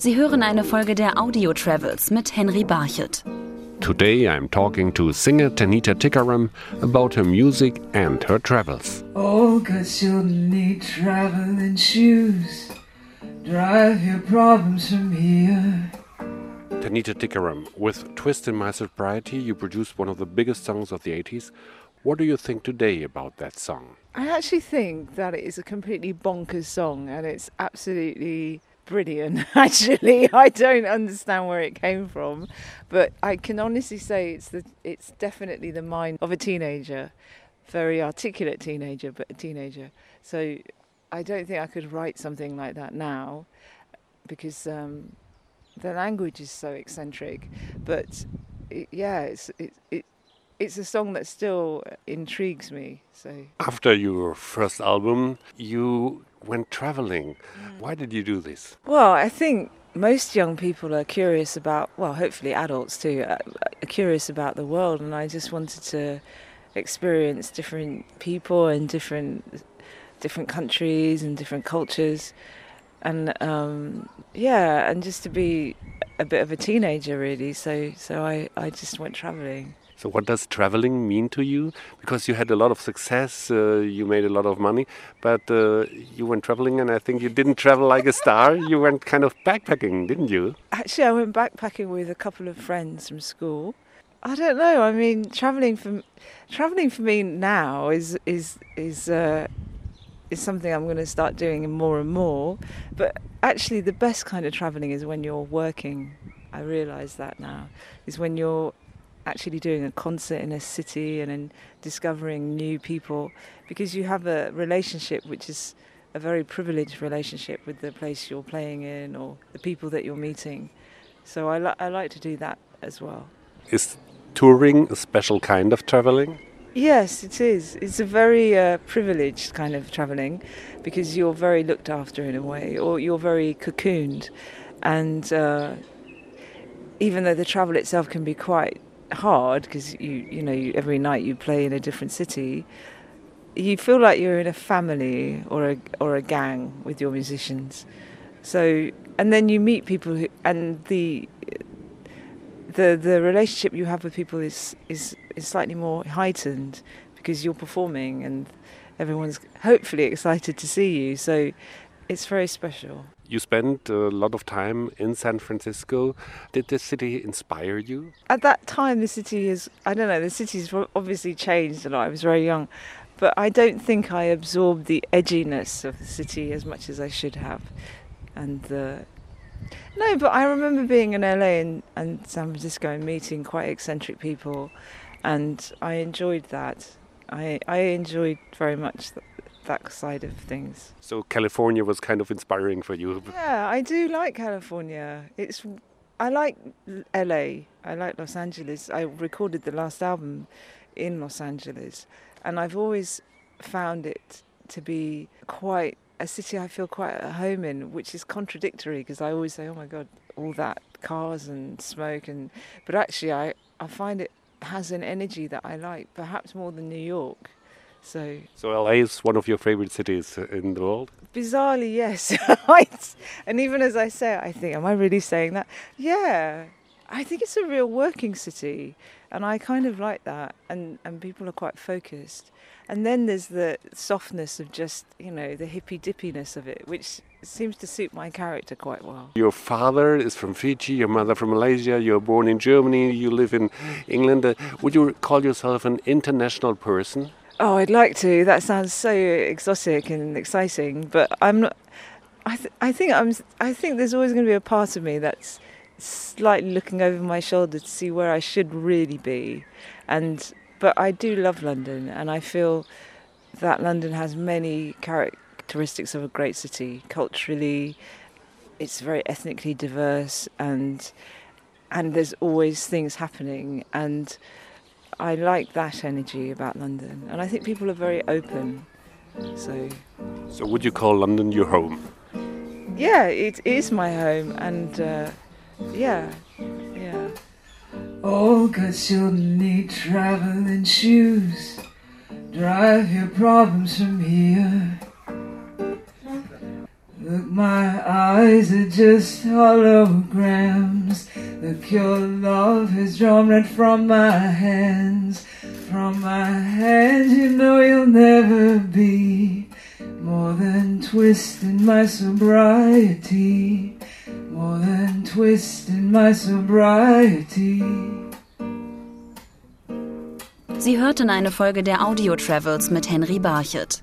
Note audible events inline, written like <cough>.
Sie hören eine Folge der Audio Travels mit Henry Barchet. Today I'm talking to singer Tanita Tikaram about her music and her travels. Oh, cause you'll need traveling shoes. Drive your problems from here. Tanita Tikaram, with Twist in My Sobriety, you produced one of the biggest songs of the 80s. What do you think today about that song? I actually think that it is a completely bonkers song and it's absolutely brilliant <laughs> actually. I don't understand where it came from but i can honestly say it's the it's definitely the mind of a teenager very articulate teenager but a teenager. So i don't think i could write something like that now because um, the language is so eccentric but it, yeah it's it, it it's a song that still intrigues me so. After your first album you went traveling. Why did you do this? Well, I think most young people are curious about, well, hopefully adults too, uh, are curious about the world, and I just wanted to experience different people and different different countries and different cultures, and um, yeah, and just to be a bit of a teenager really. So so I I just went traveling. So, what does traveling mean to you? Because you had a lot of success, uh, you made a lot of money, but uh, you went traveling, and I think you didn't travel like a star. You went kind of backpacking, didn't you? Actually, I went backpacking with a couple of friends from school. I don't know. I mean, traveling for traveling for me now is is is uh, is something I'm going to start doing more and more. But actually, the best kind of traveling is when you're working. I realise that now is when you're actually doing a concert in a city and then discovering new people because you have a relationship which is a very privileged relationship with the place you're playing in or the people that you're meeting. So I, li- I like to do that as well. Is touring a special kind of traveling? Yes, it is. It's a very uh, privileged kind of traveling because you're very looked after in a way, or you're very cocooned. And uh, even though the travel itself can be quite hard because you you know you, every night you play in a different city you feel like you're in a family or a or a gang with your musicians so and then you meet people who, and the the the relationship you have with people is is is slightly more heightened because you're performing and everyone's hopefully excited to see you so it's very special you spent a lot of time in San Francisco. Did the city inspire you? At that time, the city is, I don't know, the city's obviously changed a lot. I was very young. But I don't think I absorbed the edginess of the city as much as I should have. And the. No, but I remember being in LA and, and San Francisco and meeting quite eccentric people. And I enjoyed that. I, I enjoyed very much that side of things. So California was kind of inspiring for you. Yeah, I do like California. It's I like LA. I like Los Angeles. I recorded the last album in Los Angeles, and I've always found it to be quite a city I feel quite at home in, which is contradictory because I always say, "Oh my God, all that cars and smoke," and but actually, I I find it has an energy that I like, perhaps more than New York. So, so LA is one of your favorite cities in the world. Bizarrely, yes. <laughs> and even as I say, I think, am I really saying that? Yeah, I think it's a real working city, and I kind of like that. And and people are quite focused. And then there's the softness of just you know the hippy dippiness of it, which seems to suit my character quite well. Your father is from Fiji, your mother from Malaysia. You're born in Germany. You live in England. Uh, would you call yourself an international person? Oh, I'd like to. That sounds so exotic and exciting, but I'm not. I th- I think I'm. I think there's always going to be a part of me that's slightly looking over my shoulder to see where I should really be, and but I do love London, and I feel that London has many characteristics of a great city. Culturally, it's very ethnically diverse, and and there's always things happening, and I like that energy about London, and I think people are very open. So, so would you call London your home? Yeah, it is my home, and uh, yeah, yeah. Oh, cause you'll need traveling shoes. Drive your problems from here. Look, my eyes are just holograms. Look, your love has drawn red from my hands. From my hands, you know you'll never be more than twisting my sobriety. More than twisting my sobriety. Sie hörten eine Folge der Audio Travels mit Henry Barchet.